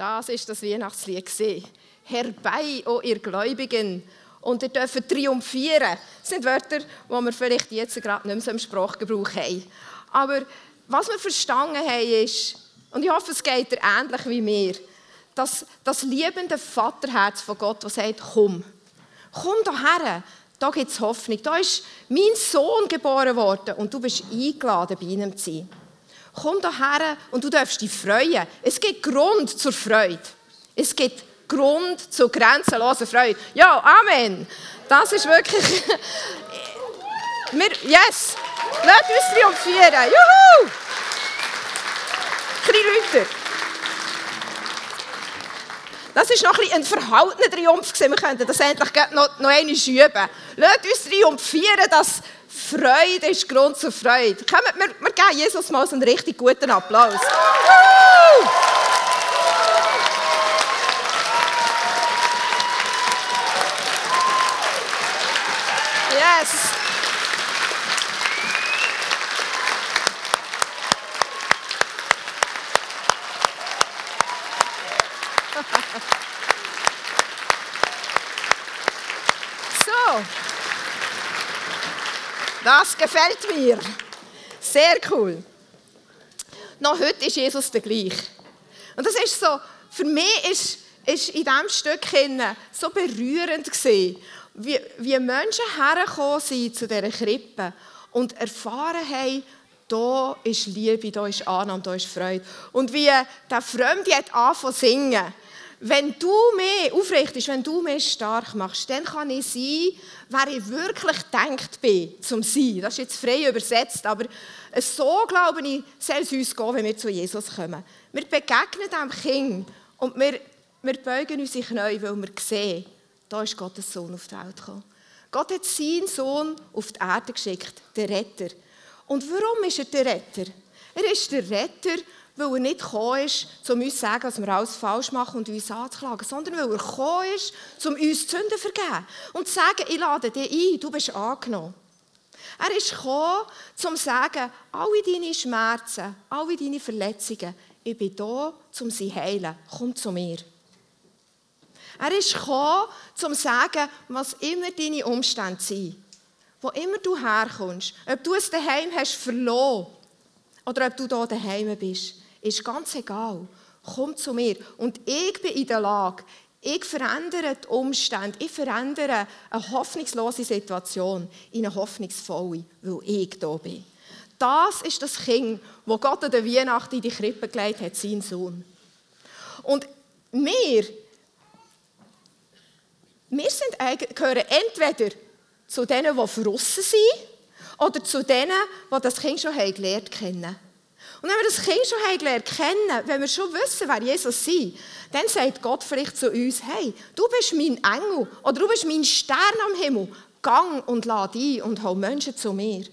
Das ist das Weihnachtslied. Herbei, o ihr Gläubigen. Und ihr dürft triumphieren. Das sind Wörter, die wir vielleicht jetzt gerade nicht mehr so im Sprachgebrauch haben. Aber was wir verstanden haben, ist, und ich hoffe, es geht dir ähnlich wie mir, dass das liebende Vaterherz von Gott, das sagt, komm, komm hierher, da gibt es Hoffnung. Da ist mein Sohn geboren worden und du bist eingeladen, bei ihm zu sein. Komm hierher und du darfst dich freuen. Es gibt Grund zur Freude. Es gibt Grund zur grenzenlosen Freude. Ja, Amen. Das ist wirklich... Wir, yes! Lasst uns triumphieren. Juhu! Ein bisschen Das war noch ein, ein verhaltener Triumph. Wir könnten das endlich noch, noch einmal üben. Lasst uns triumphieren, dass Freude ist Grund zur Freude. Kommt, wir, wir geben Jesus mal so einen richtig guten Applaus. Yes. So. Das gefällt mir. Sehr cool. Noch heute ist Jesus der gleich. Und das ist so, für mich ist, ist in diesem Stück so berührend gewesen, wie, wie Menschen hergekommen sind zu dieser Krippe und erfahren haben, da ist Liebe, da ist Annahme, da ist Freude. Und wie der Fremde hat angefangen zu singen. Wenn du mich aufrichtest, wenn du mich stark machst, dann kann ich sein, wer ich wirklich denkt bin, zum Sein. Das ist jetzt frei übersetzt, aber so, glaube ich, soll es uns gehen, wenn wir zu Jesus kommen. Wir begegnen dem Kind und wir, wir beugen unsere Knie, weil wir sehen, da ist Gottes Sohn auf die Welt gekommen. Gott hat seinen Sohn auf die Erde geschickt, den Retter. Und warum ist er der Retter? Er ist der Retter, weil er nicht gekommen ist, um uns zu sagen, dass wir alles falsch machen und uns anzuklagen, sondern weil er gekommen ist, um uns die Sünden zu vergeben und zu sagen, ich lade dich ein, du bist angenommen. Er ist gekommen, um zu sagen, alle deine Schmerzen, alle deine Verletzungen, ich bin da, um sie zu heilen. Komm zu mir. Er ist gekommen, um zu sagen, was immer deine Umstände sind. Wo immer du herkommst, ob du es daheim hast verloren oder ob du da daheim bist, ist ganz egal. Komm zu mir. Und ich bin in der Lage, ich verändere die Umstände, ich verändere eine hoffnungslose Situation in eine hoffnungsvolle, weil ich da bin. Das ist das Kind, wo Gott an der Weihnacht in die Krippe gelegt hat, sein Sohn. Und wir, wir sind, gehören entweder zu denen, die verrissen sind, oder zu denen, die das Kind schon gelernt kennen. Und wenn wir das Kind schon gelernt kennen, wenn wir schon wissen, wer Jesus ist, dann sagt Gott vielleicht zu uns, hey, du bist mein Engel oder du bist mein Stern am Himmel. Gang und lade ein und hol Menschen zu mir.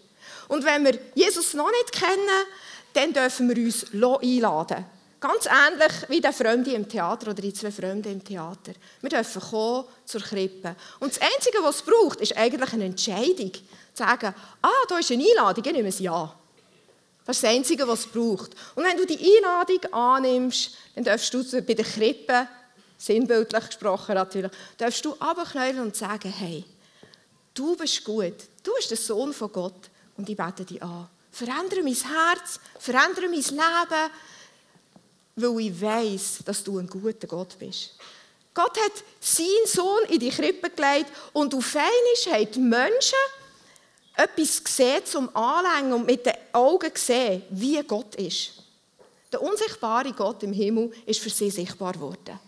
Und wenn wir Jesus noch nicht kennen, dann dürfen wir uns einladen. Ganz ähnlich wie der Fremde im Theater oder die zwei Fremden im Theater. Wir dürfen kommen zur Krippe. Und das Einzige, was es braucht, ist eigentlich eine Entscheidung. Zu sagen, ah, da ist eine Einladung, ich nehme es Ja. Das ist das Einzige, was es braucht. Und wenn du die Einladung annimmst, dann darfst du bei der Krippe, sinnbildlich gesprochen natürlich, darfst du abknäulen und sagen, hey, du bist gut, du bist der Sohn von Gott und ich bete dich an. Verändere mein Herz, verändere mein Leben, weil ich weiß, dass du ein guter Gott bist. Gott hat seinen Sohn in die Krippe gelegt und auf einmal haben die Menschen etwas gesehen zum Anlängen und mit den Augen gesehen, wie Gott ist. Der unsichtbare Gott im Himmel ist für sie sichtbar geworden.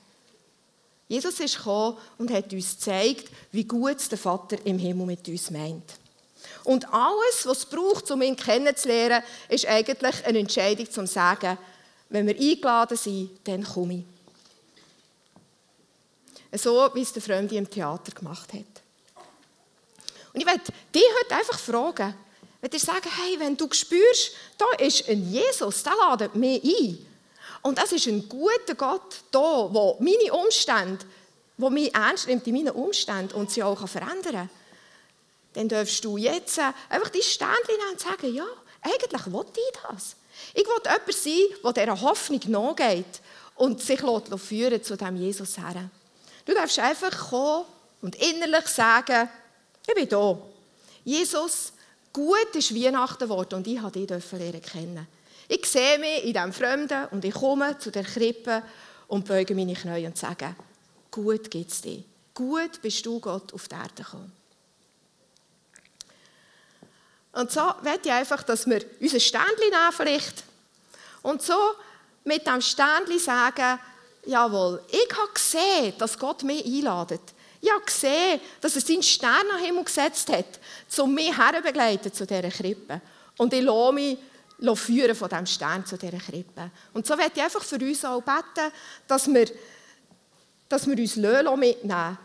Jesus ist gekommen und hat uns gezeigt, wie gut der Vater im Himmel mit uns meint. Und alles, was es braucht, um ihn kennenzulernen, ist eigentlich eine Entscheidung, zum zu sagen, wenn wir eingeladen sind, dann komme ich. So, wie es der Fremde im Theater gemacht hat. Ich werde dich heute einfach fragen, wenn dir sagen, hey, wenn du spürst, da ist ein Jesus, der ladet mich ein. Und das ist ein guter Gott da, der meine Umstände, der mich ernst nimmt in meinen Umständen und sie auch verändern kann. Dann darfst du jetzt äh, einfach dein Ständchen nehmen und sagen, ja, eigentlich will ich das. Ich will jemand sein, der dieser Hoffnung nachgeht und sich führen zu dem Jesus her. Du darfst einfach kommen und innerlich sagen, ich bin da. Jesus, gut ist Weihnachten geworden und ich durfte dich lernen kennen. Ich sehe mich in diesem Fremden und ich komme zu der Krippe und beuge meine Knie und sage, gut geht es dir. Gut bist du Gott auf die Erde gekommen. Und so möchte ich einfach, dass wir unser Ständchen nehmen vielleicht und so mit dem Ständchen sagen, jawohl, ich habe gesehen, dass Gott mich einladet. Ich habe gesehen, dass er seinen Stern am Himmel gesetzt hat, um mich herbegleiten zu dieser Krippe. Und ich lasse mich führen von diesem Stern zu dieser Krippe. Und so werde ich einfach für uns auch beten, dass wir, dass wir uns mitnehmen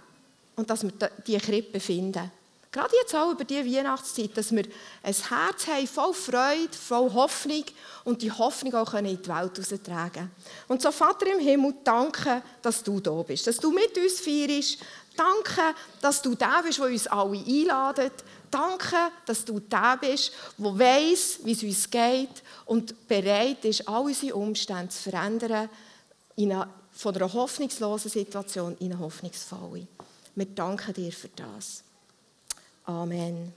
und dass wir diese Krippe finden. Gerade jetzt auch über diese Weihnachtszeit, dass wir ein Herz haben voll Freude, voll Hoffnung und die Hoffnung auch in die Welt heraustragen Und so, Vater im Himmel, danke, dass du da bist, dass du mit uns feierst. Danke, dass du der bist, der uns alle einladet. Danke, dass du der bist, der weiß, wie es uns geht und bereit ist, all unsere Umstände zu verändern, eine, von einer hoffnungslosen Situation in eine hoffnungsvolle. Wir danken dir für das. Amen.